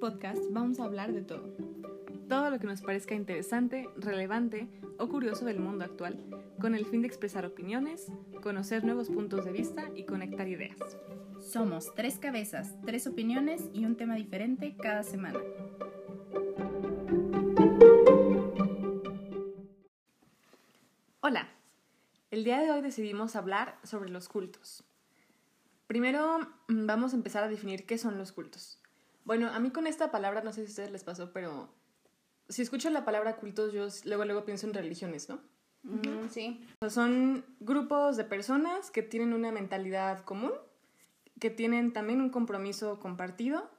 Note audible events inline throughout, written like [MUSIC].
podcast vamos a hablar de todo. Todo lo que nos parezca interesante, relevante o curioso del mundo actual, con el fin de expresar opiniones, conocer nuevos puntos de vista y conectar ideas. Somos tres cabezas, tres opiniones y un tema diferente cada semana. Hola, el día de hoy decidimos hablar sobre los cultos. Primero mm, vamos a empezar a definir qué son los cultos. Bueno, a mí con esta palabra, no sé si a ustedes les pasó, pero si escucho la palabra cultos, yo luego, luego pienso en religiones, ¿no? sí. son grupos de personas que tienen una mentalidad común, que tienen también un compromiso compartido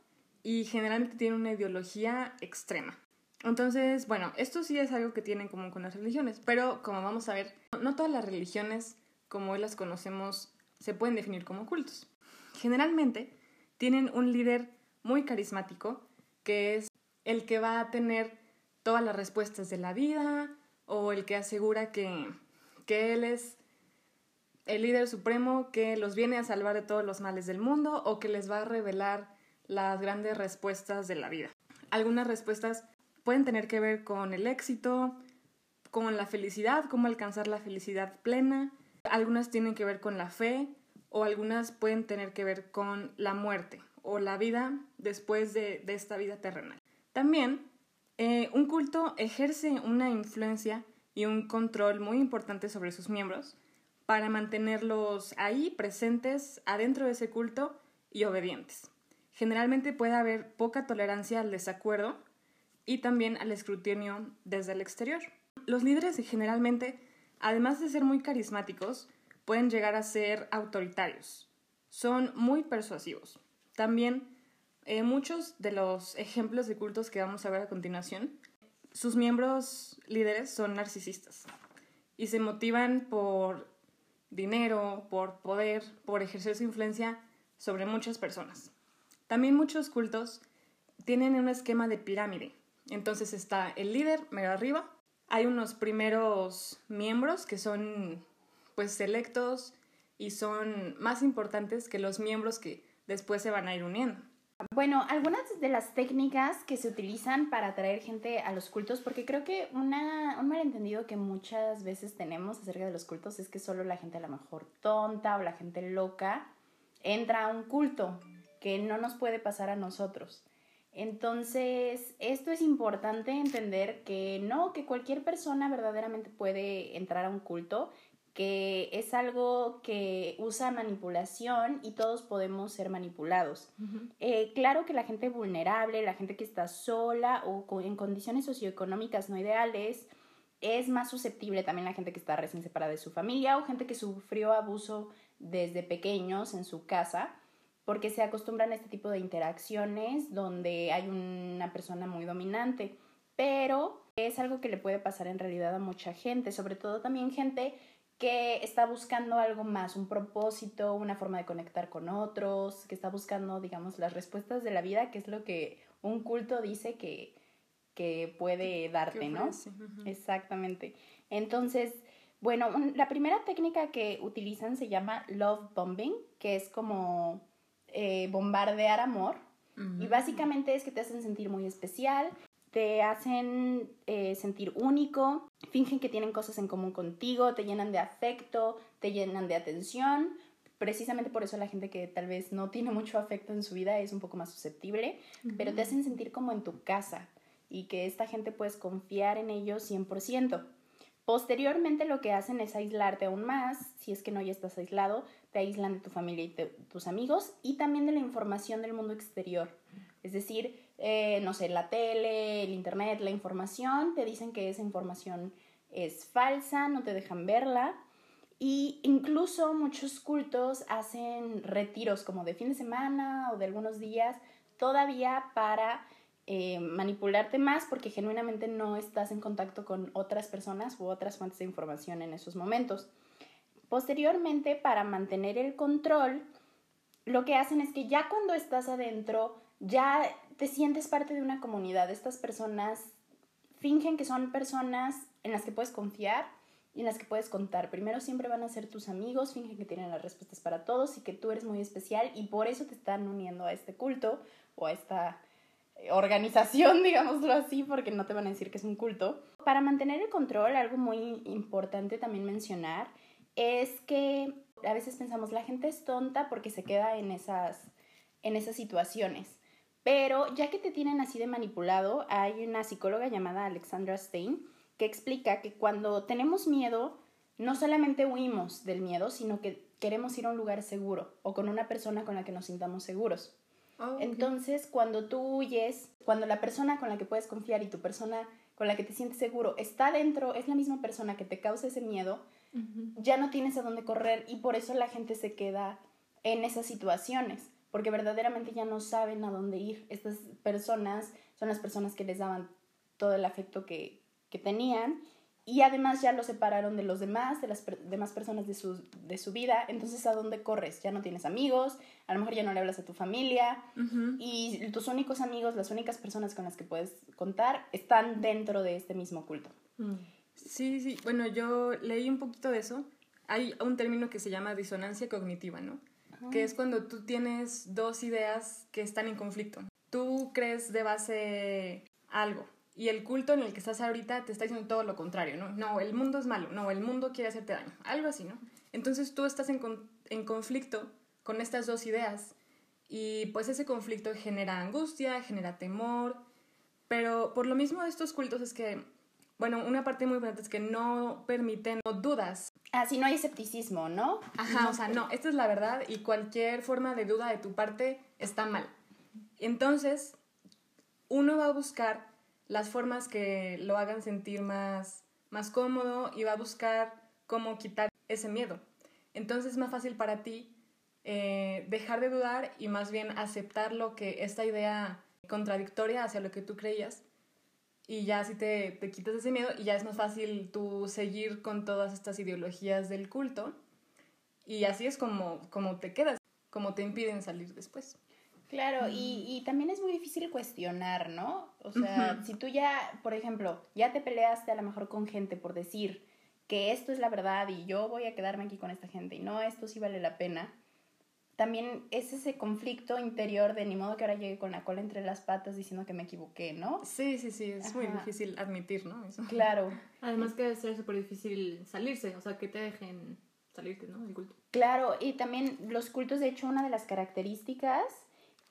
y generalmente tienen una ideología extrema. Entonces, bueno, esto sí es algo que tienen en común con las religiones, pero como vamos a ver, no todas las religiones, como hoy las conocemos, se pueden definir como cultos. Generalmente tienen un líder muy carismático, que es el que va a tener todas las respuestas de la vida o el que asegura que, que él es el líder supremo que los viene a salvar de todos los males del mundo o que les va a revelar las grandes respuestas de la vida. Algunas respuestas pueden tener que ver con el éxito, con la felicidad, cómo alcanzar la felicidad plena. Algunas tienen que ver con la fe o algunas pueden tener que ver con la muerte o la vida después de, esta vida terrenal. También, eh, un culto ejerce una influencia y un control muy importante sobre sus miembros para mantenerlos ahí presentes adentro de ese culto y obedientes. Generalmente puede haber poca tolerancia al desacuerdo y también al escrutinio desde el exterior. Los líderes generalmente, además de ser muy carismáticos, pueden llegar a ser autoritarios. Son muy persuasivos. También eh, muchos de los ejemplos de cultos que vamos a ver a continuación, sus miembros líderes son narcisistas y se motivan por dinero, por poder, por ejercer su influencia sobre muchas personas. También muchos cultos tienen un esquema de pirámide. Entonces está el líder mero arriba, hay unos primeros miembros que son pues selectos y son más importantes que los miembros que después se van a ir uniendo. Bueno, algunas de las técnicas que se utilizan para atraer gente a los cultos, porque creo que una, un malentendido que muchas veces tenemos acerca de los cultos es que solo la gente a lo mejor tonta o la gente loca entra a un culto, que no nos puede pasar a nosotros. Entonces, esto es importante entender que no, que cualquier persona verdaderamente puede entrar a un culto que es algo que usa manipulación y todos podemos ser manipulados. Eh, claro que la gente vulnerable, la gente que está sola o en condiciones socioeconómicas no ideales, es más susceptible también la gente que está recién separada de su familia o gente que sufrió abuso desde pequeños en su casa, porque se acostumbran a este tipo de interacciones donde hay una persona muy dominante. Pero es algo que le puede pasar en realidad a mucha gente, sobre todo también gente que está buscando algo más, un propósito, una forma de conectar con otros, que está buscando, digamos, las respuestas de la vida, que es lo que un culto dice que, que puede darte, ¿no? Exactamente. Entonces, bueno, la primera técnica que utilizan se llama love bombing, que es como eh, bombardear amor. Y básicamente es que te hacen sentir muy especial, te hacen eh, sentir único, fingen que tienen cosas en común contigo, te llenan de afecto, te llenan de atención. Precisamente por eso la gente que tal vez no tiene mucho afecto en su vida es un poco más susceptible, pero te hacen sentir como en tu casa y que esta gente puedes confiar en ellos 100%. Posteriormente lo que hacen es aislarte aún más, si es que no ya estás aislado, te aíslan de tu familia y de tus amigos y también de la información del mundo exterior. Es decir, eh, no sé, la tele, el internet, la información, te dicen que esa información es falsa, no te dejan verla. Y incluso muchos cultos hacen retiros como de fin de semana o de algunos días todavía para eh, manipularte más porque genuinamente no estás en contacto con otras personas u otras fuentes de información en esos momentos. Posteriormente, para mantener el control, lo que hacen es que ya cuando estás adentro, ya te sientes parte de una comunidad. Estas personas fingen que son personas en las que puedes confiar y en las que puedes contar. Primero siempre van a ser tus amigos, fingen que tienen las respuestas para todos y que tú eres muy especial y por eso te están uniendo a este culto o a esta organización, [LAUGHS] digámoslo así, porque no te van a decir que es un culto. Para mantener el control, algo muy importante también mencionar es que a veces pensamos la gente es tonta porque se queda en esas, en esas situaciones. Pero ya que te tienen así de manipulado, hay una psicóloga llamada Alexandra Stein que explica que cuando tenemos miedo, no solamente huimos del miedo, sino que queremos ir a un lugar seguro o con una persona con la que nos sintamos seguros. Ah, Entonces, cuando tú huyes, cuando la persona con la que puedes confiar y tu persona con la que te sientes seguro está dentro, es la misma persona que te causa ese miedo, ya no tienes a dónde correr y por eso la gente se queda en esas situaciones, porque verdaderamente ya no saben a dónde ir. Estas personas son las personas que les daban todo el afecto que, que tenían y además ya lo separaron de los demás, de las demás personas de su, de su vida, entonces ¿a dónde corres? Ya no tienes amigos, a lo mejor ya no le hablas a tu familia y tus únicos amigos, las únicas personas con las que puedes contar están dentro de este mismo culto. Mm. Sí, sí, bueno, yo leí un poquito de eso. Hay un término que se llama disonancia cognitiva, ¿no? Que es cuando tú tienes dos ideas que están en conflicto. Tú crees de base algo, y el culto en el que estás ahorita te está diciendo todo lo contrario, ¿no? No, el mundo es malo, no, el mundo quiere hacerte daño, algo así, ¿no? Entonces tú estás en, en conflicto con estas dos ideas y pues ese conflicto genera angustia, genera temor, pero por lo mismo de estos cultos es que, bueno, una parte muy importante es que no permiten dudas. Así no hay escepticismo, ¿no? Ajá, o sea, no, esta es la verdad y cualquier forma de duda de tu parte está mal. Entonces, uno va a buscar las formas que lo hagan sentir más, más cómodo y va a buscar cómo quitar ese miedo. Entonces es más fácil para ti eh, dejar de dudar y más bien aceptar lo que esta idea contradictoria hacia lo que tú creías y ya así te, te quitas ese miedo y ya es más fácil tú seguir con todas estas ideologías del culto y así es como, como te quedas, como te impiden salir después. Claro, y, y, también es muy difícil cuestionar, ¿no? O sea, si tú ya, por ejemplo, ya te peleaste a lo mejor con gente por decir que esto es la verdad y yo voy a quedarme aquí con esta gente y no, esto sí vale la pena, también es ese conflicto interior de ni modo que ahora llegue con la cola entre las patas diciendo que me equivoqué, ¿no? Sí, sí, sí, es muy difícil admitir, ¿no? Claro. [LAUGHS] Además que debe ser súper difícil salirse, o sea, que te dejen salirte, ¿no? Del culto. Claro, y también los cultos, de hecho, una de las características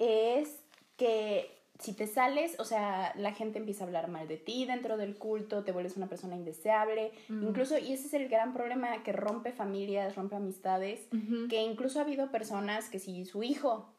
es que si te sales, o sea, la gente empieza a hablar mal de ti dentro del culto, te vuelves una persona indeseable, mm. incluso, y ese es el gran problema que rompe familias, rompe amistades, que incluso ha habido personas que si su hijo,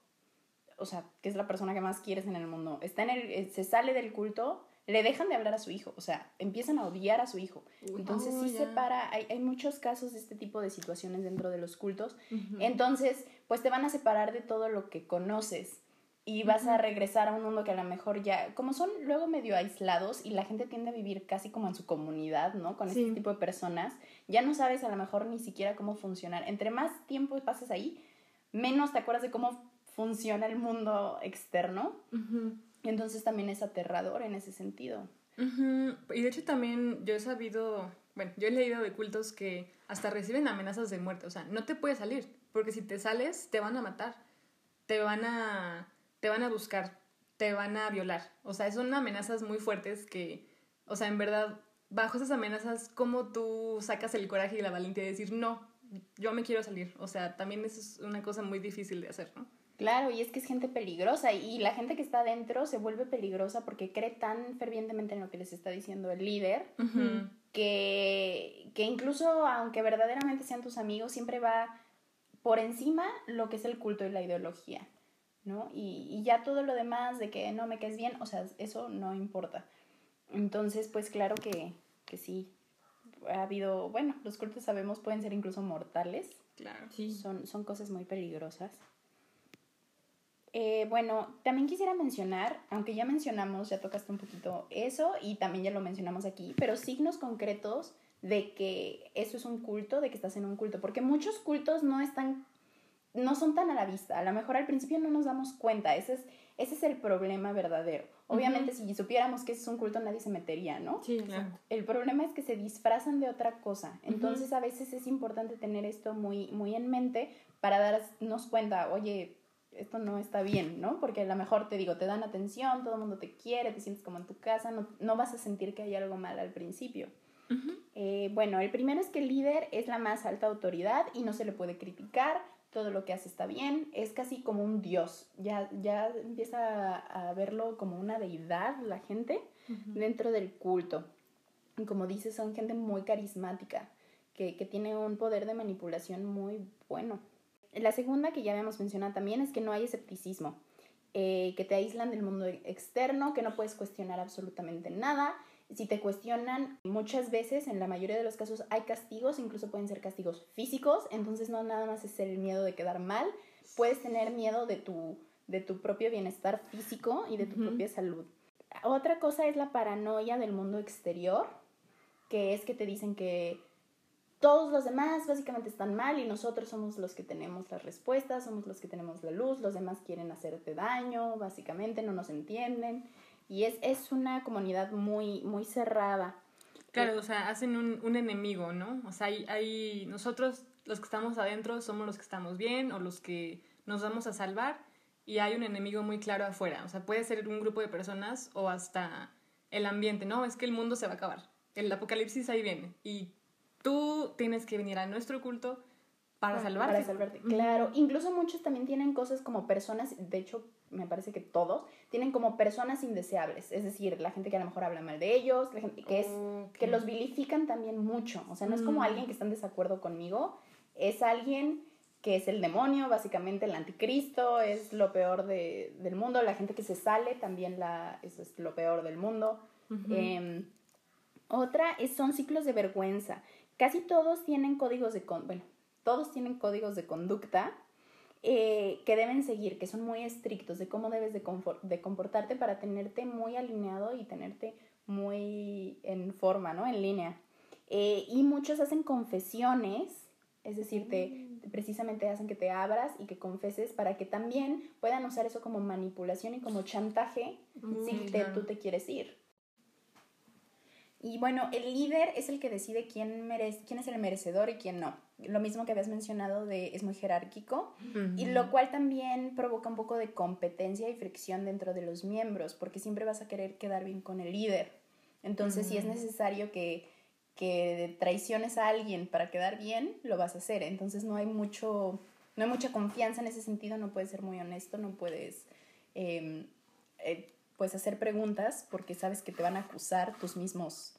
o sea, que es la persona que más quieres en el mundo, está en el, eh, se sale del culto, le dejan de hablar a su hijo, o sea, empiezan a odiar a su hijo. Entonces sí se para, hay, hay, muchos casos de este tipo de situaciones dentro de los cultos. Entonces, pues te van a separar de todo lo que conoces y vas a regresar a un mundo que a lo mejor ya, como son luego medio aislados y la gente tiende a vivir casi como en su comunidad, ¿no? Con este tipo de personas, ya no sabes a lo mejor ni siquiera cómo funcionar. Entre más tiempo pasas ahí, menos te acuerdas de cómo funciona el mundo externo. Entonces también es aterrador en ese sentido. Y de hecho también yo he sabido, bueno, yo he leído de cultos que hasta reciben amenazas de muerte, o sea, no te puedes salir, porque si te sales te van a matar, te van a te van a buscar, te van a violar. O sea, son amenazas muy fuertes que, o sea, en verdad, bajo esas amenazas, ¿cómo tú sacas el coraje y la valentía de decir, no, yo me quiero salir? O sea, también eso es una cosa muy difícil de hacer, ¿no? Claro, y es que es gente peligrosa y la gente que está adentro se vuelve peligrosa porque cree tan fervientemente en lo que les está diciendo el líder que, que incluso aunque verdaderamente sean tus amigos, siempre va por encima lo que es el culto y la ideología. ¿No? Y, y, ya todo lo demás de que no me quedes bien, o sea, eso no importa. Entonces, pues claro que, que sí, ha habido, bueno, los cultos sabemos pueden ser incluso mortales. Claro. Sí. Son, son cosas muy peligrosas. Eh, bueno, también quisiera mencionar, aunque ya mencionamos, ya tocaste un poquito eso y también ya lo mencionamos aquí, pero signos concretos de que eso es un culto, de que estás en un culto, porque muchos cultos no están no son tan a la vista. A lo mejor al principio no nos damos cuenta. Ese es, ese es el problema verdadero. Obviamente, si supiéramos que es un culto, nadie se metería, ¿no? Sí, claro. El problema es que se disfrazan de otra cosa. Entonces, a veces es importante tener esto muy, muy en mente para darnos cuenta, oye, esto no está bien, ¿no? Porque a lo mejor te digo, te dan atención, todo el mundo te quiere, te sientes como en tu casa, no, no vas a sentir que hay algo mal al principio. Eh, bueno, el primero es que el líder es la más alta autoridad y no se le puede criticar, todo lo que hace está bien, es casi como un dios, ya, ya empieza a, verlo como una deidad la gente dentro del culto. Y como dices, son gente muy carismática, que, que tiene un poder de manipulación muy bueno. La segunda que ya habíamos mencionado también es que no hay escepticismo, eh, que te aíslan del mundo externo, que no puedes cuestionar absolutamente nada. Si te cuestionan, muchas veces, en la mayoría de los casos, hay castigos, incluso pueden ser castigos físicos, entonces no nada más es el miedo de quedar mal, puedes tener miedo de tu, de tu propio bienestar físico y de tu propia salud. Otra cosa es la paranoia del mundo exterior, que es que te dicen que todos los demás básicamente están mal y nosotros somos los que tenemos las respuestas, somos los que tenemos la luz, los demás quieren hacerte daño, básicamente no nos entienden y es, es una comunidad muy, muy cerrada. Claro, o sea, hacen un, un enemigo, ¿no? O sea, hay, hay, nosotros los que estamos adentro somos los que estamos bien o los que nos vamos a salvar y hay un enemigo muy claro afuera, o sea, puede ser un grupo de personas o hasta el ambiente, ¿no? Es que el mundo se va a acabar, el apocalipsis ahí viene y tú tienes que venir a nuestro culto para, salvarte. Para salvarte, claro. Incluso muchos también tienen cosas como personas, de hecho, me parece que todos, tienen como personas indeseables. Es decir, la gente que a lo mejor habla mal de ellos, la gente que, es, que los vilifican también mucho. O sea, no es como mm. alguien que está en desacuerdo conmigo, es alguien que es el demonio, básicamente el anticristo, es lo peor de, del mundo. La gente que se sale también la, eso es lo peor del mundo. Em, otra es, son ciclos de vergüenza. Casi todos tienen códigos de, bueno, todos tienen códigos de conducta eh, que deben seguir, que son muy estrictos de cómo debes de, de, comportarte para tenerte muy alineado y tenerte muy en forma, ¿no? En línea. Eh, y muchos hacen confesiones, es decir, te, mm. precisamente hacen que te abras y que confeses para que también puedan usar eso como manipulación y como chantaje si mm, tú te quieres ir. Y bueno, el líder es el que decide quién, merece, quién es el merecedor y quién no. Lo mismo que habías mencionado de es muy jerárquico y lo cual también provoca un poco de competencia y fricción dentro de los miembros porque siempre vas a querer quedar bien con el líder. Entonces, si es necesario que, que traiciones a alguien para quedar bien, lo vas a hacer. Entonces, no hay mucho, no hay mucha confianza en ese sentido, no puedes ser muy honesto, no puedes... Em, eh, pues hacer preguntas porque sabes que te van a acusar tus mismos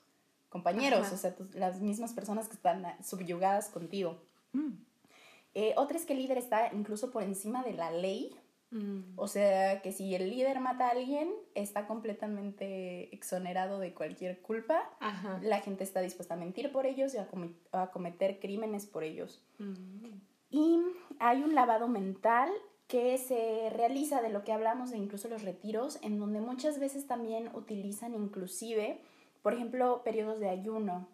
compañeros, o sea, las mismas personas que están subyugadas contigo. Mm. Eh, otra es que el líder está incluso por encima de la ley. Mm. O sea, que si el líder mata a alguien, está completamente exonerado de cualquier culpa. La gente está dispuesta a mentir por ellos y a, cometer crímenes por ellos. Mm. Y hay un lavado mental que se realiza de lo que hablamos de incluso los retiros, en donde muchas veces también utilizan inclusive, por ejemplo, periodos de ayuno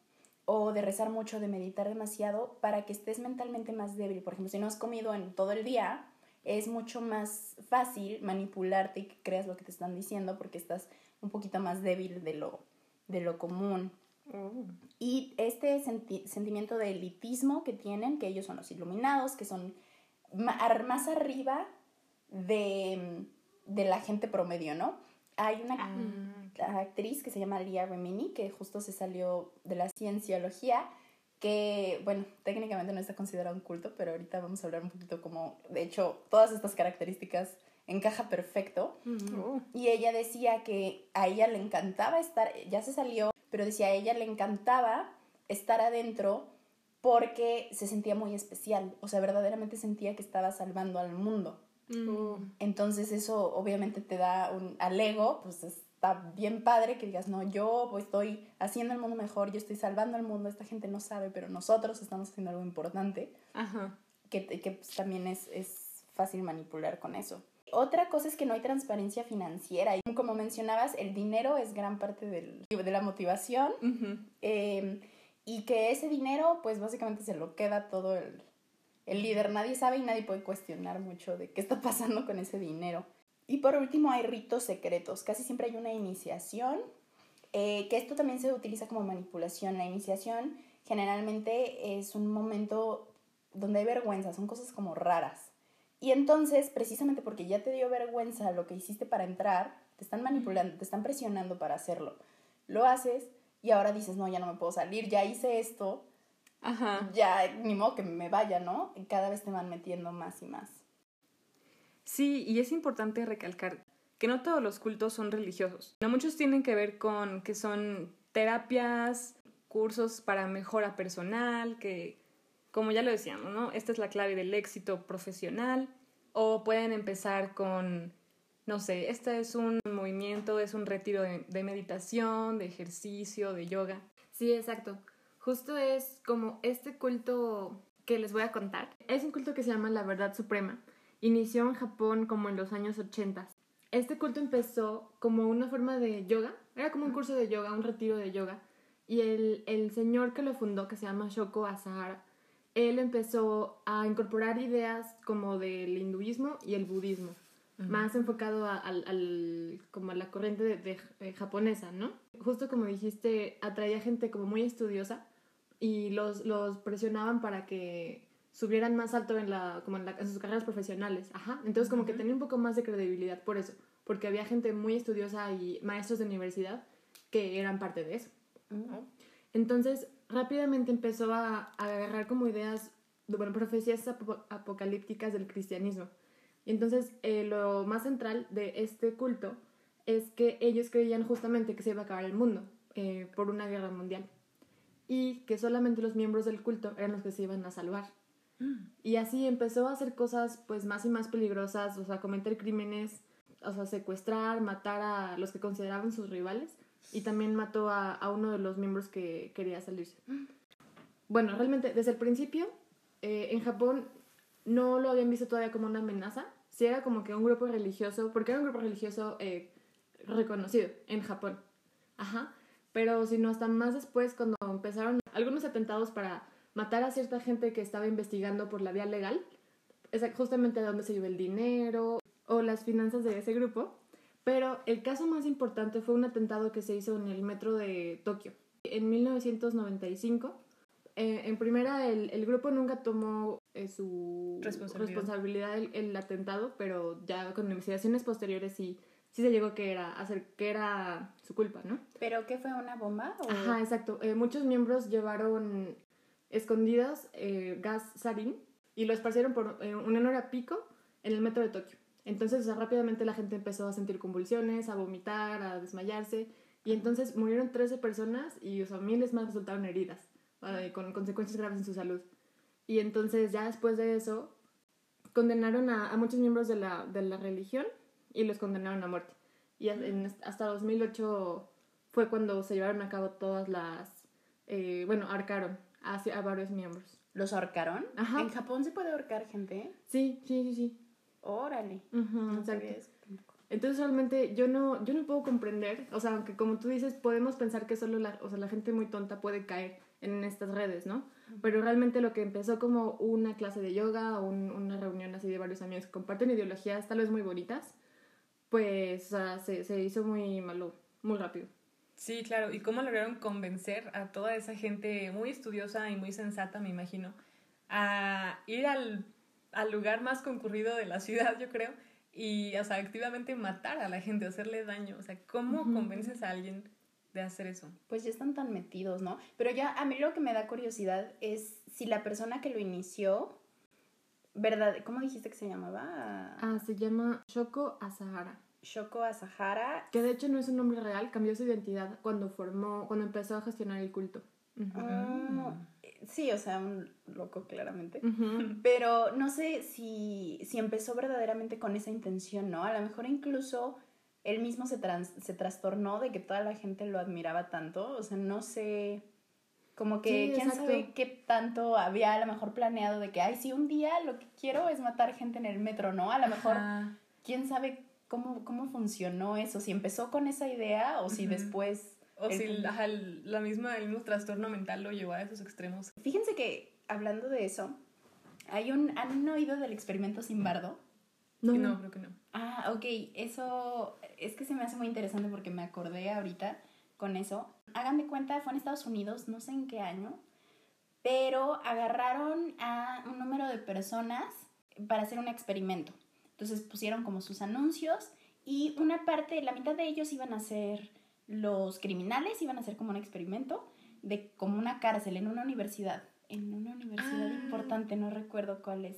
o de rezar mucho, de meditar demasiado, para que estés mentalmente más débil. Por ejemplo, si no has comido en todo el día, es mucho más fácil manipularte y que creas lo que te están diciendo porque estás un poquito más débil de lo, de lo común. Oh. Y este sentimiento de elitismo que tienen, que ellos son los iluminados, que son más arriba de, la gente promedio, ¿no? Hay una ah, actriz que se llama Lia Remini, que justo se salió de la cienciología, que, bueno, técnicamente no está considerado un culto, pero ahorita vamos a hablar un poquito como, de hecho, todas estas características encaja perfecto. Oh. Y ella decía que a ella le encantaba estar, ya se salió, pero decía a ella le encantaba estar adentro porque se sentía muy especial, o sea, verdaderamente sentía que estaba salvando al mundo. Mm. Entonces eso obviamente te da un, al ego, pues está bien padre que digas, no, yo estoy haciendo el mundo mejor, yo estoy salvando al mundo, esta gente no sabe, pero nosotros estamos haciendo algo importante, Ajá. que, que pues, también es, es fácil manipular con eso. Otra cosa es que no hay transparencia financiera. Y como mencionabas, el dinero es gran parte del, de la motivación y que ese dinero pues básicamente se lo queda todo el, el líder. Nadie sabe y nadie puede cuestionar mucho de qué está pasando con ese dinero. Y por último hay ritos secretos. Casi siempre hay una iniciación, eh, que esto también se utiliza como manipulación. La iniciación generalmente es un momento donde hay vergüenza, son cosas como raras. Y entonces, precisamente porque ya te dio vergüenza lo que hiciste para entrar, te están manipulando, te están presionando para hacerlo. Lo haces y ahora dices, no, ya no me puedo salir, ya hice esto, Ajá. ya ni modo que me vaya, ¿no? Y cada vez te van metiendo más y más. Sí, y es importante recalcar que no todos los cultos son religiosos. No muchos tienen que ver con que son terapias, cursos para mejora personal, que como ya lo decíamos, ¿no? Esta es la clave del éxito profesional. O pueden empezar con, no sé, este es un movimiento, es un retiro de, de meditación, de ejercicio, de yoga. Sí, exacto. Justo es como este culto que les voy a contar. Es un culto que se llama la verdad suprema. Inició en Japón como en los años 80. Este culto empezó como una forma de yoga. Era como un curso de yoga, un retiro de yoga. Y el, el señor que lo fundó, que se llama Shoko Asahara, él empezó a incorporar ideas como del hinduismo y el budismo, más enfocado a, al, al- como a la corriente de, de- eh, japonesa, ¿no? Justo como dijiste, atraía gente como muy estudiosa y los, los presionaban para que subieran más alto en, la, como en, la- en sus carreras profesionales. Ajá. Entonces como que tenía un poco más de credibilidad por eso, porque había gente muy estudiosa y maestros de universidad que eran parte de eso. Entonces, rápidamente empezó a, a agarrar como ideas, de, bueno, profecías apo- apocalípticas del cristianismo. Y entonces, eh, lo más central de este culto es que ellos creían justamente que se iba a acabar el mundo eh, por una guerra mundial. Y que solamente los miembros del culto eran los que se iban a salvar. Y así empezó a hacer cosas pues más y más peligrosas, o sea, cometer crímenes, o sea, secuestrar, matar a los que consideraban sus rivales y también mató a, a uno de los miembros que quería salirse. Bueno, realmente desde el principio eh, en Japón no lo habían visto todavía como una amenaza, sí era como que un grupo religioso, porque era un grupo religioso eh, reconocido en Japón, ajá, pero sino hasta más después cuando empezaron algunos atentados para matar a cierta gente que estaba investigando por la vía legal, es justamente de dónde se iba el dinero o las finanzas de ese grupo. Pero el caso más importante fue un atentado que se hizo en el metro de Tokio. En 1995, eh, en primera, el, el grupo nunca tomó eh, su Responsabilidad. responsabilidad el, el atentado, pero ya con investigaciones posteriores sí, sí se llegó que era, hacer, que era su culpa, ¿no? ¿Pero qué fue una bomba? O... Ajá, exacto. Eh, muchos miembros llevaron escondidas eh, gas sarin y lo esparcieron por eh, una hora pico en el metro de Tokio. Entonces, rápidamente la gente empezó a sentir convulsiones, a vomitar, a desmayarse. Y entonces murieron 13 personas y o sea, miles más resultaron heridas, eh, con consecuencias graves en su salud. Y entonces, ya después de eso, condenaron a, muchos miembros de la, de la religión y los condenaron a muerte. Y en- hasta 2008 fue cuando se llevaron a cabo todas las, eh, bueno, arcaron hacia, a varios miembros. ¿Los ahorcaron? Ajá. ¿En Japón se puede ahorcar gente? Sí, sí, sí, sí. Órale. Ujú, No exacto. Entonces realmente yo no, yo no puedo comprender, o sea, aunque como tú dices, podemos pensar que solo la, o sea, la gente muy tonta puede caer en estas redes, ¿no? Pero realmente lo que empezó como una clase de yoga o un- una reunión así de varios amigos que comparten ideologías tal vez muy bonitas, pues o sea, se, se hizo muy malo, muy rápido. Sí, claro. ¿Y cómo lograron convencer a toda esa gente muy estudiosa y muy sensata, me imagino, a ir al, al lugar más concurrido de la ciudad, yo creo, y, o sea, activamente matar a la gente, hacerle daño? O sea, ¿cómo convences a alguien de hacer eso? Pues ya están tan metidos, ¿no? Pero ya a mí lo que me da curiosidad es si la persona que lo inició, ¿verdad? ¿Cómo dijiste que se llamaba? Ah, se llama Shoko Asahara. Shoko Asahara. Que de hecho no es un nombre real, cambió su identidad cuando formó, cuando empezó a gestionar el culto. Ah, sí, o sea, un loco claramente. [LAUGHS] Pero no sé si, si empezó verdaderamente con esa intención, ¿no? A lo mejor incluso él mismo se, trans- se trastornó de que toda la gente lo admiraba tanto. O sea, no sé. Como que Sí, quién exacto. sabe qué tanto había a lo mejor planeado de que, ay, sí, un día lo que quiero es matar gente en el metro, ¿no? A lo mejor, Ajá. quién sabe cómo, cómo funcionó eso, si empezó con esa idea o si después... O el si el- la misma, el mismo trastorno mental lo llevó a esos extremos. Fíjense que, hablando de eso, hay un, ¿han oído del experimento Simbardo? No, no, no. creo que no. Ah, ok, eso es que se me hace muy interesante porque me acordé ahorita con eso. Hagan de cuenta, fue en Estados Unidos, no sé en qué año, pero agarraron a un número de personas, para hacer un experimento. Entonces pusieron como sus anuncios y una parte, la mitad de ellos iban a ser los criminales, iban a hacer como un experimento de como una cárcel en una universidad. En una universidad Ah. importante, no recuerdo cuál es.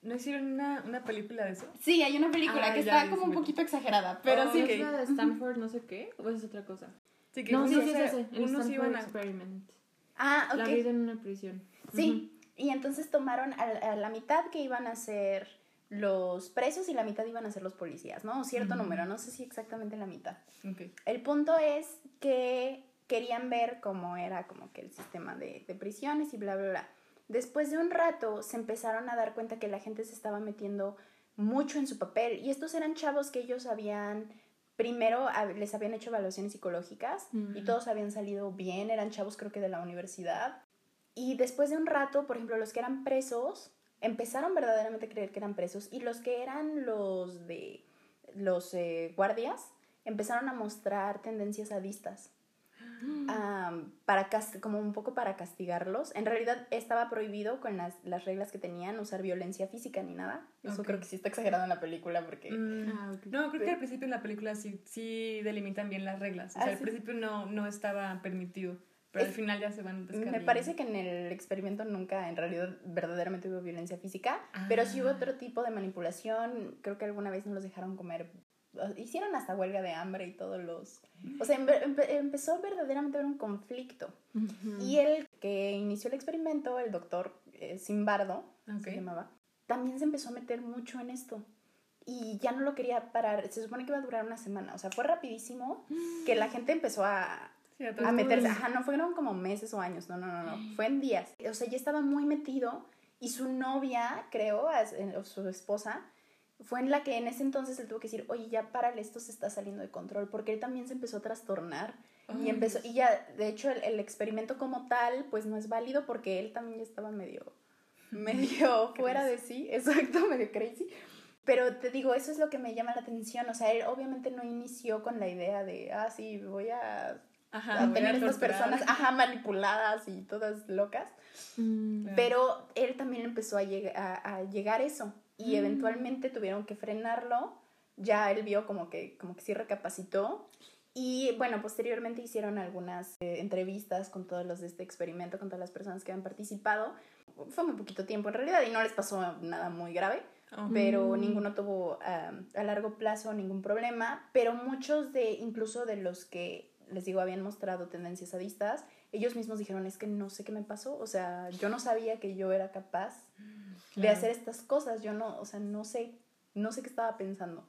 ¿No hicieron una, una película de eso? Sí, hay una película Ah, que está como un poquito exagerada, pero Oh, sí. ¿Es la de Stanford no sé qué? ¿O es otra cosa? Sí, que No, sí, unos, sí, es ese. El unos iban a... Experiment. Ah, ok. La vida en una prisión. Sí, y entonces tomaron a, a la mitad que iban a ser los presos y la mitad iban a ser los policías, ¿no? Cierto número, no sé si exactamente la mitad. El punto es que querían ver cómo era como que el sistema de, de prisiones y bla, bla, bla. Después de un rato se empezaron a dar cuenta que la gente se estaba metiendo mucho en su papel y estos eran chavos que ellos habían primero les habían hecho evaluaciones psicológicas y Mm. todos habían salido bien, eran chavos creo que de la universidad. Y después de un rato, por ejemplo, los que eran presos empezaron verdaderamente a creer que eran presos y los que eran los de los eh, guardias empezaron a mostrar tendencias sadistas. [GASPS] am, para como un poco para castigarlos. En realidad estaba prohibido con las, las reglas que tenían usar violencia física ni nada. Eso creo que sí está exagerado en la película porque... Mm, Ah. No, creo que al principio en la película sí, sí delimitan bien las reglas. O Ah, sea, al sí. principio no, no estaba permitido, pero Es- al final ya se van Me parece que en el experimento nunca en realidad verdaderamente hubo violencia física, Ah. pero sí hubo otro tipo de manipulación. Creo que alguna vez no los dejaron comer. Hicieron hasta huelga de hambre y todos los... O sea, empe- empe- empezó verdaderamente a haber un conflicto. Y el que inició el experimento, el doctor eh, Simbardo, Ok. se llamaba, también se empezó a meter mucho en esto. Y ya no lo quería parar. Se supone que iba a durar una semana. O sea, fue rapidísimo que la [GASPS] gente empezó a, Sí, a meterse. Ajá, no fueron como meses o años. No, no, no, no. Fue en días. O sea, ya estaba muy metido. Y su novia, creo, o su esposa, fue en la que en ese entonces él tuvo que decir, oye, ya párale, esto se está saliendo de control. Porque él también se empezó a trastornar. Y empezó, y ya, de hecho, el, el experimento como tal, pues no es válido porque él también ya estaba medio, [LAUGHS] medio fuera de sí, [LAUGHS] exacto, medio crazy. Pero te digo, eso es lo que me llama la atención. O sea, él obviamente no inició con la idea de, ah, sí, voy a, Ajá, a tener estas personas, ajá, manipuladas y todas locas. Mm. Pero él también empezó a, lleg- a, a llegar a eso. Y Mm. eventualmente tuvieron que frenarlo. Ya él vio como que, como que sí recapacitó. Y bueno, posteriormente hicieron algunas eh, entrevistas con todos los de este experimento, con todas las personas que habían participado. Fue muy poquito tiempo en realidad y no les pasó nada muy grave, Oh. pero Mm. ninguno tuvo ah, a largo plazo ningún problema. Pero muchos de, incluso de los que, les digo, habían mostrado tendencias sadistas, ellos mismos dijeron, es que no sé qué me pasó, o sea, yo no sabía que yo era capaz de hacer estas cosas, yo no, o sea, no sé, no sé qué estaba pensando.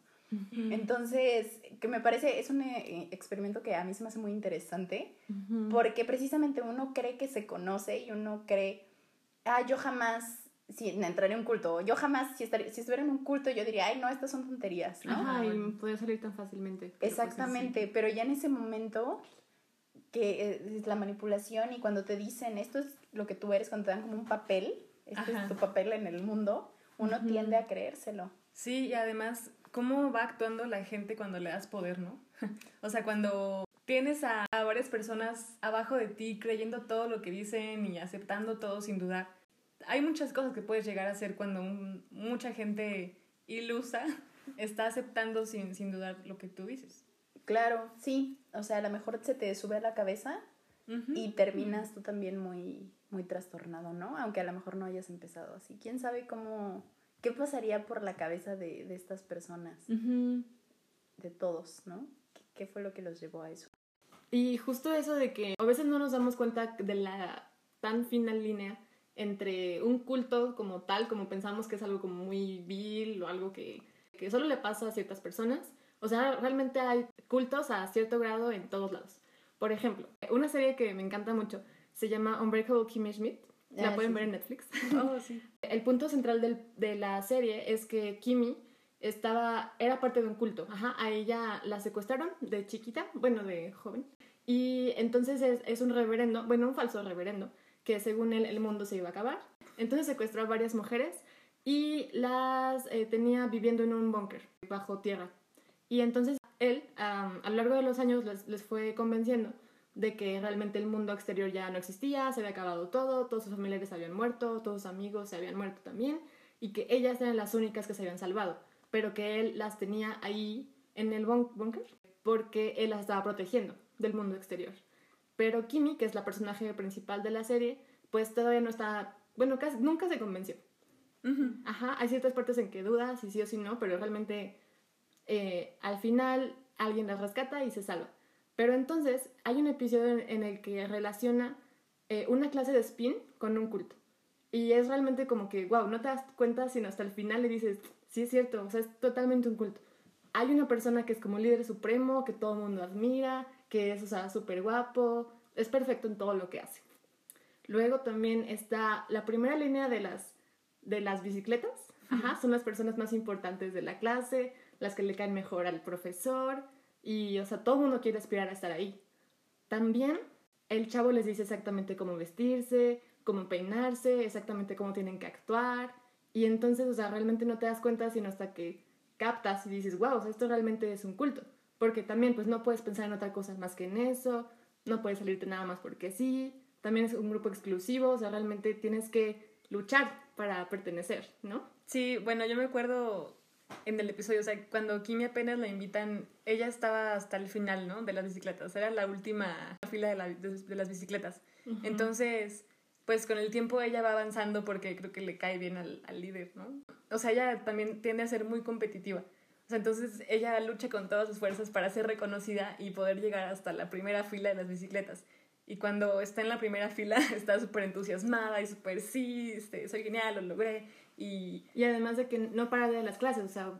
Entonces, que me parece, es un eh, experimento que a mí se me hace muy interesante, porque precisamente uno cree que se conoce y uno cree, ah, yo jamás, si entraré en un culto, yo jamás, si, estaré- si estuviera en un culto, yo diría, ay, no, estas son tonterías, ¿no? Ajá, y podía salir tan fácilmente. pero pues Exactamente, pero ya en ese momento que eh, es la manipulación y cuando te dicen esto es lo que tú eres, cuando te dan como un papel, este Ajá. es tu papel en el mundo, uno tiende a creérselo. Sí, y además, ¿cómo va actuando la gente cuando le das poder, no? [LAUGHS] o sea, cuando tienes a, a varias personas abajo de ti creyendo todo lo que dicen y aceptando todo sin dudar. Hay muchas cosas que puedes llegar a hacer cuando un- mucha gente ilusa [LAUGHS] está aceptando sin, sin dudar lo que tú dices. Claro, sí, o sea, a lo mejor se te sube a la cabeza Ujú. y terminas tú también muy, muy trastornado, ¿no? Aunque a lo mejor no hayas empezado así. ¿Quién sabe cómo, qué pasaría por la cabeza de, de estas personas, Ujú. de todos, ¿no? ¿Qué, qué fue lo que los llevó a eso? Y justo eso de que a veces no nos damos cuenta de la tan fina línea entre un culto como tal, como pensamos que es algo como muy vil o algo que, que solo le pasa a ciertas personas. O sea, realmente hay cultos a cierto grado en todos lados. Por ejemplo, una serie que me encanta mucho se llama Unbreakable Kimmy Schmidt. La Ah, pueden sí, ver en Netflix. [LAUGHS] Oh, sí. El punto central del- de la serie es que Kimi estaba, era parte de un culto. Ajá, a ella la secuestraron de chiquita, bueno, de joven. Y entonces es, es un reverendo, bueno, un falso reverendo, que según él el mundo se iba a acabar. Entonces secuestró a varias mujeres y las eh, tenía viviendo en un búnker bajo tierra. Y entonces él, a lo largo de los años, les, les fue convenciendo de que realmente el mundo exterior ya no existía, se había acabado todo, todos sus familiares habían muerto, todos sus amigos se habían muerto también, y que ellas eran las únicas que se habían salvado, pero que él las tenía ahí en el búnker porque él las estaba protegiendo del mundo exterior. Pero Kimi, que es la personaje principal de la serie, pues todavía no está, bueno, casi nunca se convenció. Ajá, hay ciertas partes en que duda si sí o si no, pero realmente eh, al final alguien las rescata y se salva. Pero entonces hay un episodio en, el que relaciona eh, una clase de spin con un culto. Y es realmente como que, wow, no te das cuenta sino hasta el final le dices, sí es cierto, o sea, es totalmente un culto. Hay una persona que es como líder supremo, que todo el mundo admira, que es, o sea, súper guapo, es perfecto en todo lo que hace. Luego también está la primera línea de las, de las bicicletas. Ajá, son las personas más importantes de la clase, las que le caen mejor al profesor y, o sea, todo el mundo quiere aspirar a estar ahí. También el chavo les dice exactamente cómo vestirse, cómo peinarse, exactamente cómo tienen que actuar. Y entonces, o sea, realmente no te das cuenta sino hasta que captas y dices, wow, o sea, esto realmente es un culto. Porque también, pues no puedes pensar en otra cosa más que en eso, no puedes salirte nada más porque sí, también es un grupo exclusivo, o sea, realmente tienes que luchar para pertenecer, ¿no? Sí, bueno, yo me acuerdo en el episodio, o sea, cuando Kimi apenas la invitan, ella estaba hasta el final, ¿no? De las bicicletas, era la última fila de, de, las bicicletas. Entonces, pues con el tiempo ella va avanzando porque creo que le cae bien al, al líder, ¿no? O sea, ella también tiende a ser muy competitiva. O sea, entonces ella lucha con todas sus fuerzas para ser reconocida y poder llegar hasta la primera fila de las bicicletas. Y cuando está en la primera fila [LAUGHS] está súper entusiasmada y súper, sí, este, soy genial, lo logré. Y, y además de que no para de las clases, o sea,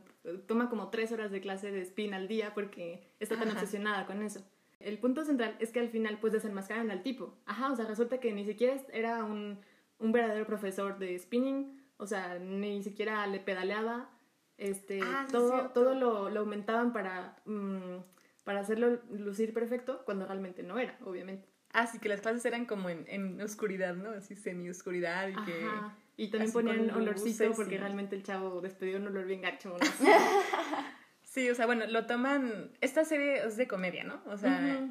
toma como tres horas de clase de spin al día porque está tan obsesionada con eso. El punto central es que al final pues desenmascaran al tipo. Ajá, o sea, resulta que ni siquiera era un, un verdadero profesor de spinning, o sea, ni siquiera le pedaleaba, este, ah, todo, todo lo, lo, aumentaban para, mm, para hacerlo lucir perfecto cuando realmente no era, obviamente. Ah, sí, que las clases eran como en, en oscuridad, ¿no? Así semi-oscuridad y que... Y también ponían olorcito porque realmente el chavo despedió un olor bien gacho. [LAUGHS] sí, o sea, bueno, lo toman... Esta serie es de comedia, ¿no? O sea,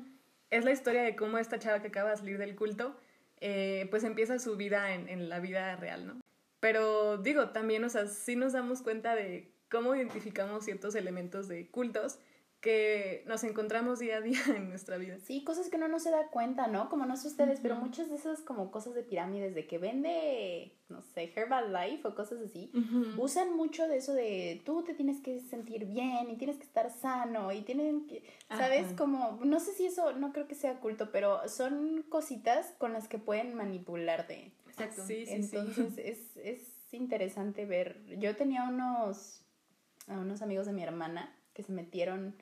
es la historia de cómo esta chava que acaba de salir del culto, eh, pues empieza su vida en, en la vida real, ¿no? Pero digo, también, o sea, sí nos damos cuenta de cómo identificamos ciertos elementos de cultos que nos encontramos día a día [LAUGHS] en nuestra vida. Sí, cosas que uno no se da cuenta, ¿no? Como no sé ustedes, pero muchas de esas como cosas de pirámides, de que vende, no sé, Herbalife o cosas así, usan mucho de eso de tú te tienes que sentir bien y tienes que estar sano y tienen que, ¿sabes? Como, no sé si eso, no creo que sea culto, pero son cositas con las que pueden manipularte. Exacto. Sí, sí, Entonces [LAUGHS] Es, es interesante ver, yo tenía unos, unos amigos de mi hermana que se metieron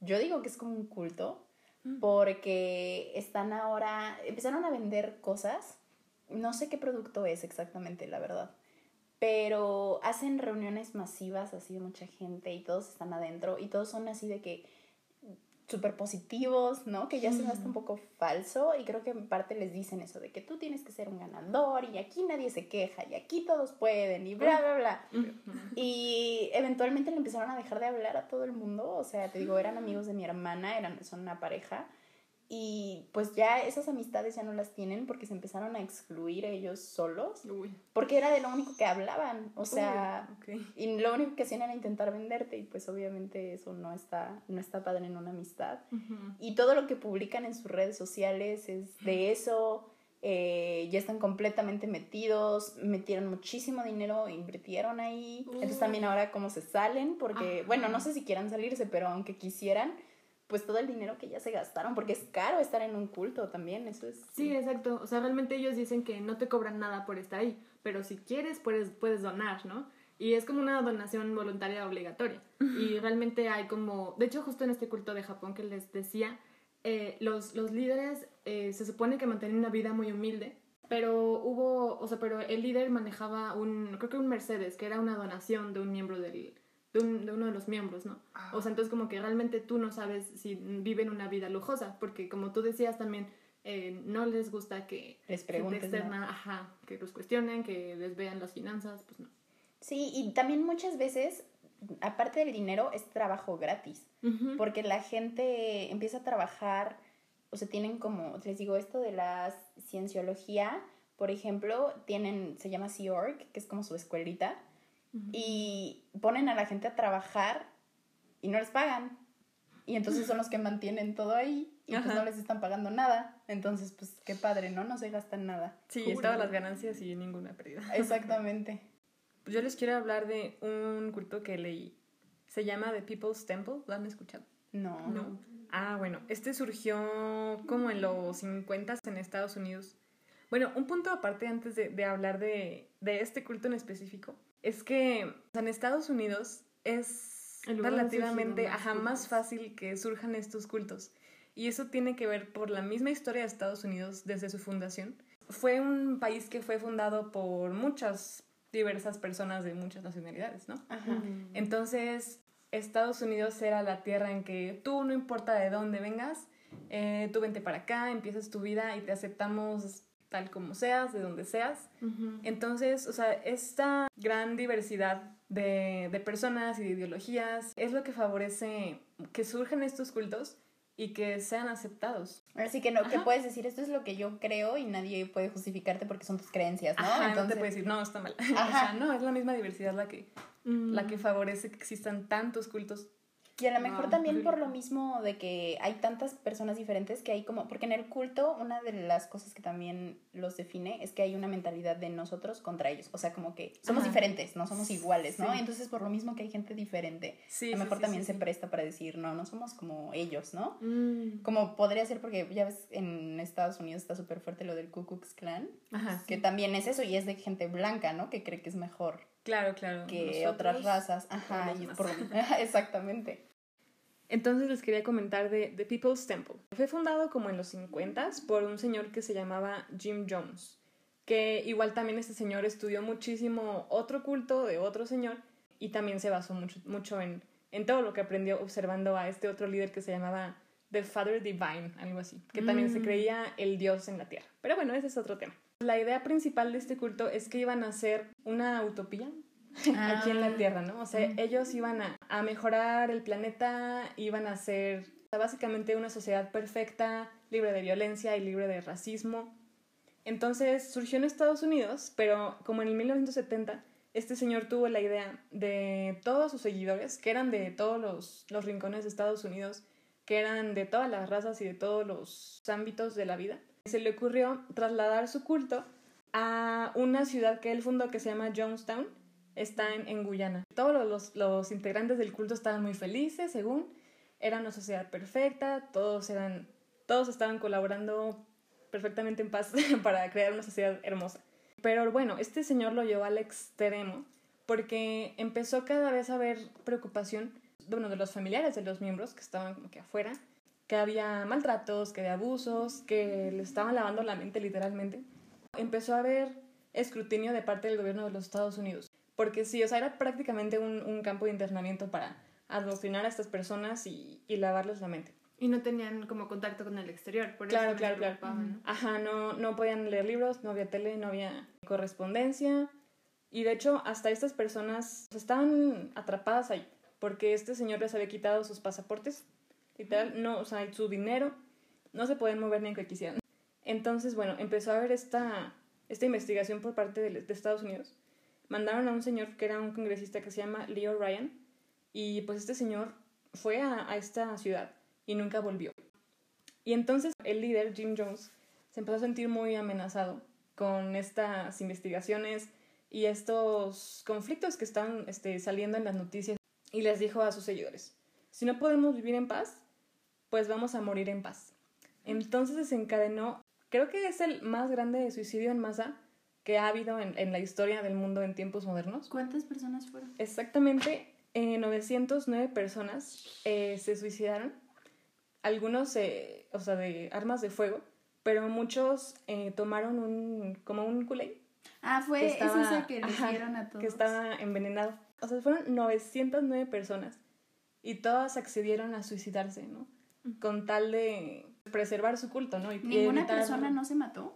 yo digo que es como un culto, mm. porque están ahora, empezaron a vender cosas, no sé qué producto es exactamente, la verdad, pero hacen reuniones masivas así de mucha gente y todos están adentro y todos son así de que súper positivos, ¿no? Que ya se me hace un poco falso y creo que en parte les dicen eso de que tú tienes que ser un ganador y aquí nadie se queja y aquí todos pueden y bla, bla, bla. Y eventualmente le empezaron a dejar de hablar a todo el mundo, o sea, te digo, eran amigos de mi hermana, eran, son una pareja y pues ya esas amistades ya no las tienen porque se empezaron a excluir ellos solos. Porque era de lo único que hablaban. O sea, y lo único que hacían era intentar venderte y pues obviamente eso no está, no está padre en una amistad. Y todo lo que publican en sus redes sociales es de eso. Eh, ya están completamente metidos, metieron muchísimo dinero, invirtieron ahí. Entonces también ahora cómo se salen, porque, bueno, no sé si quieran salirse, pero aunque quisieran, pues todo el dinero que ya se gastaron, porque es caro estar en un culto también, eso es... Sí, exacto, o sea, realmente ellos dicen que no te cobran nada por estar ahí, pero si quieres puedes, puedes donar, ¿no? Y es como una donación voluntaria obligatoria. Y realmente hay como, de hecho justo en este culto de Japón que les decía, eh, los, los líderes eh, se supone que mantienen una vida muy humilde, pero hubo, o sea, pero el líder manejaba un, creo que un Mercedes, que era una donación de un miembro del, de, uno de los miembros, ¿no? Ah. O sea, entonces como que realmente tú no sabes si viven una vida lujosa, porque como tú decías también, eh, no les gusta que les pregunten externa, ajá, que los cuestionen, que les vean las finanzas, pues no. Sí, y también muchas veces, aparte del dinero, es trabajo gratis, porque la gente empieza a trabajar, o sea, tienen como, les digo, esto de la cienciología, por ejemplo, tienen, se llama Sea Org, que es como su escuelita, y ponen a la gente a trabajar y no les pagan. Y entonces son los que mantienen todo ahí y pues no les están pagando nada. Entonces, pues qué padre, ¿no? No se gastan nada. Sí, Cool. estaban las ganancias y ninguna pérdida. [LAUGHS] Exactamente. Pues yo les quiero hablar de un culto que leí. Se llama The People's Temple. ¿Lo han escuchado? No. No. Ah, bueno, este surgió como en los 50 en Estados Unidos. Bueno, un punto aparte antes de, de hablar de, de este culto en específico es que o sea, en Estados Unidos es relativamente ajá, más fácil que surjan estos cultos. Y eso tiene que ver por la misma historia de Estados Unidos desde su fundación. Fue un país que fue fundado por muchas diversas personas de muchas nacionalidades, ¿no? Ajá. Entonces, Estados Unidos era la tierra en que tú, no importa de dónde vengas, eh, tú vente para acá, empiezas tu vida y te aceptamos tal como seas, de donde seas. Entonces, o sea, esta gran diversidad de, de personas y de ideologías es lo que favorece que surjan estos cultos y que sean aceptados. Así que no, que Ajá. puedes decir, esto es lo que yo creo y nadie puede justificarte porque son tus creencias, ¿no? Ajá, no Entonces, te puedes decir, no, está mal. [LAUGHS] Ajá. o sea, no, es la misma diversidad la que, Mm. la que favorece que existan tantos cultos. Y a lo mejor también por lo mismo de que hay tantas personas diferentes que hay como, porque en el culto una de las cosas que también los define es que hay una mentalidad de nosotros contra ellos, o sea, como que somos Ajá. diferentes, no somos iguales, ¿no? Sí. Entonces por lo mismo que hay gente diferente, Sí, a lo mejor sí, también se presta para decir, no, no somos como ellos, ¿no? Mm. Como podría ser porque ya ves en Estados Unidos está súper fuerte lo del Ku Klux Klan, Ajá. que también es eso y es de gente blanca, ¿no? Que cree que es mejor Claro, claro. que Nosotros- otras razas. Ajá, y por [LAUGHS] [LAUGHS] exactamente. Entonces les quería comentar de The People's Temple. Fue fundado como en los 50 por un señor que se llamaba Jim Jones, que igual también este señor estudió muchísimo otro culto de otro señor y también se basó mucho, mucho en, en todo lo que aprendió observando a este otro líder que se llamaba The Father Divine, algo así, que también se Mm. creía el Dios en la tierra. Pero bueno, ese es otro tema. La idea principal de este culto es que iban a hacer una utopía [LAUGHS] aquí en la Ah. Tierra, ¿no? O sea, ellos iban a, a mejorar el planeta, iban a ser básicamente una sociedad perfecta, libre de violencia y libre de racismo. Entonces surgió en Estados Unidos, pero como en el 1970, este señor tuvo la idea de todos sus seguidores, que eran de todos los, los rincones de Estados Unidos, que eran de todas las razas y de todos los ámbitos de la vida, se le ocurrió trasladar su culto a una ciudad que él fundó que se llama Jonestown, está en, Guyana. Todos los, los integrantes del culto estaban muy felices, según, era una sociedad perfecta, todos eran, todos estaban colaborando perfectamente en paz [LAUGHS] para crear una sociedad hermosa. Pero bueno, este señor lo llevó al extremo porque empezó cada vez a haber preocupación bueno, de los familiares de los miembros que estaban como que afuera, que había maltratos, que había abusos, que le estaban lavando la mente literalmente. Empezó a haber escrutinio de parte del gobierno de los Estados Unidos, porque sí, o sea, era prácticamente un, un campo de internamiento para adoctrinar a estas personas y, y lavarles la mente. Y no tenían como contacto con el exterior, por Claro, eso claro, claro. preocupaban, ¿no? Ajá, no, no podían leer libros, no había tele, no había correspondencia. Y de hecho, hasta estas personas estaban atrapadas ahí, porque este señor les había quitado sus pasaportes, literal, no, o sea, y su dinero, no se podían mover ni aunque quisieran. Entonces, bueno, empezó a haber esta, esta investigación por parte de, de Estados Unidos. Mandaron a un señor que era un congresista que se llama Leo Ryan, y pues este señor fue a, esta ciudad y nunca volvió. Y entonces el líder, Jim Jones, se empezó a sentir muy amenazado con estas investigaciones y estos conflictos que están este, saliendo en las noticias y les dijo a sus seguidores, si no podemos vivir en paz, pues vamos a morir en paz. Entonces desencadenó, creo que es el más grande suicidio en masa que ha habido en, en la historia del mundo en tiempos modernos. ¿Cuántas personas fueron? Exactamente, eh, 909 personas eh, se suicidaron, algunos, eh, o sea, de armas de fuego, pero muchos eh, tomaron un, como un culé Ah, fue que es esa que ajá, dieron a todos. que estaba envenenado. O sea, fueron 909 personas y todas accedieron a suicidarse, ¿no? Con tal de preservar su culto, ¿no? Y ¿Ninguna evitar- persona no se mató?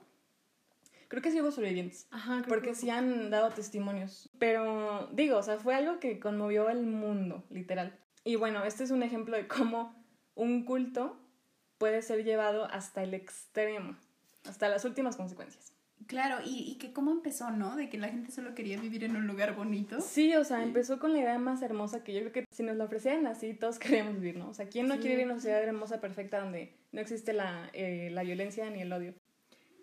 Creo que sí hubo sobrevivientes. Ajá, creo Porque que- sí han dado testimonios. Pero digo, o sea, fue algo que conmovió el mundo, literal. Y bueno, este es un ejemplo de cómo un culto puede ser llevado hasta el extremo, hasta las últimas consecuencias. Claro, y, y que cómo empezó, ¿no? De que la gente solo quería vivir en un lugar bonito. Sí, o sea, empezó con la idea más hermosa que yo creo que si nos la ofrecieran así, todos [LAUGHS] queríamos vivir, ¿no? O sea, ¿quién no Sí. quiere vivir en una sociedad hermosa, perfecta, donde no existe la, eh, la violencia ni el odio?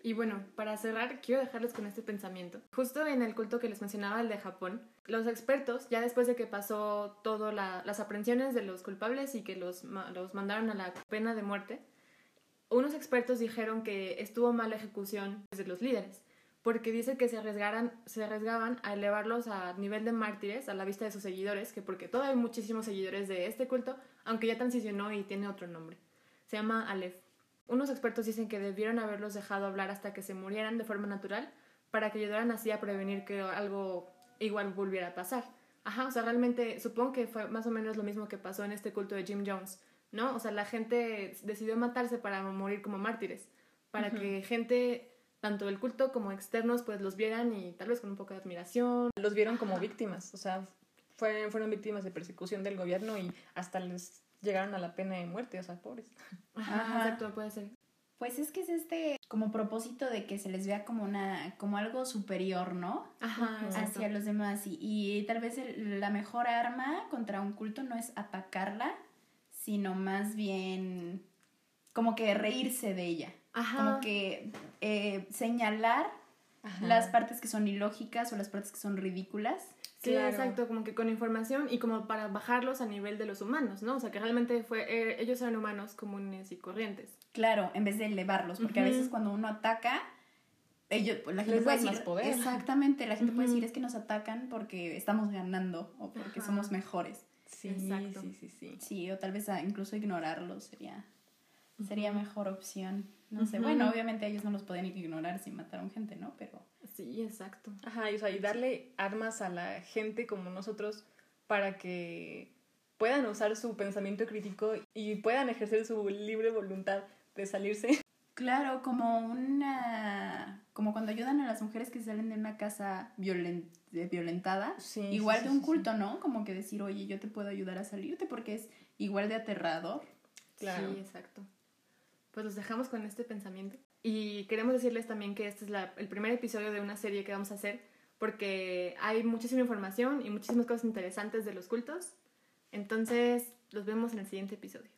Y bueno, para cerrar, quiero dejarles con este pensamiento. Justo en el culto que les mencionaba, el de Japón, los expertos, ya después de que pasó todas las aprehensiones de los culpables y que los, los mandaron a la pena de muerte, unos expertos dijeron que estuvo mal la ejecución de los líderes, porque dice que se, arriesgaran, se arriesgaban a elevarlos a nivel de mártires a la vista de sus seguidores, que porque todavía hay muchísimos seguidores de este culto, aunque ya transicionó y tiene otro nombre. Se llama Aleph. Unos expertos dicen que debieron haberlos dejado hablar hasta que se murieran de forma natural para que ayudaran así a prevenir que algo igual volviera a pasar. Ajá, o sea, realmente supongo que fue más o menos lo mismo que pasó en este culto de Jim Jones, ¿no? O sea, la gente decidió matarse para morir como mártires, para que gente, tanto del culto como externos, pues los vieran y tal vez con un poco de admiración. Los vieron como víctimas, o sea, fueron, fueron víctimas de persecución del gobierno y hasta les llegaron a la pena de muerte, o sea, pobres. Ajá, exacto, puede ser. Pues es que es este como propósito de que se les vea como una, como algo superior, ¿no? Ajá, exacto. hacia los demás y, y tal vez el- la mejor arma contra un culto no es atacarla, sino más bien como que reírse de ella, Ajá. como que eh, señalar Ajá. las partes que son ilógicas o las partes que son ridículas. Sí, Claro. exacto, como que con información y como para bajarlos a nivel de los humanos, ¿no? O sea, que realmente fue, eh, ellos eran humanos comunes y corrientes. Claro, en vez de elevarlos, porque a veces cuando uno ataca, ellos, pues, la gente Les puede decir, más poder. exactamente, la gente puede decir es que nos atacan porque estamos ganando o porque Ajá. somos mejores. Sí, Exacto. sí, sí, sí. Sí, o tal vez incluso ignorarlos sería, sería mejor opción. No sé, bueno, obviamente ellos no los podían ignorar si mataron gente, ¿no? Pero Sí, exacto. Ajá, y, o sea, y darle armas a la gente como nosotros para que puedan usar su pensamiento crítico y puedan ejercer su libre voluntad de salirse. claro, como una... como cuando ayudan a las mujeres que salen de una casa violen- de- violentada, Sí, igual sí, de un sí, culto, ¿no? Como que decir, oye, yo te puedo ayudar a salirte porque es igual de aterrador. Claro. Sí, exacto. Pues los dejamos con este pensamiento. Y queremos decirles también que este es el primer episodio de una serie que vamos a hacer porque hay muchísima información y muchísimas cosas interesantes de los cultos. Entonces, los vemos en el siguiente episodio.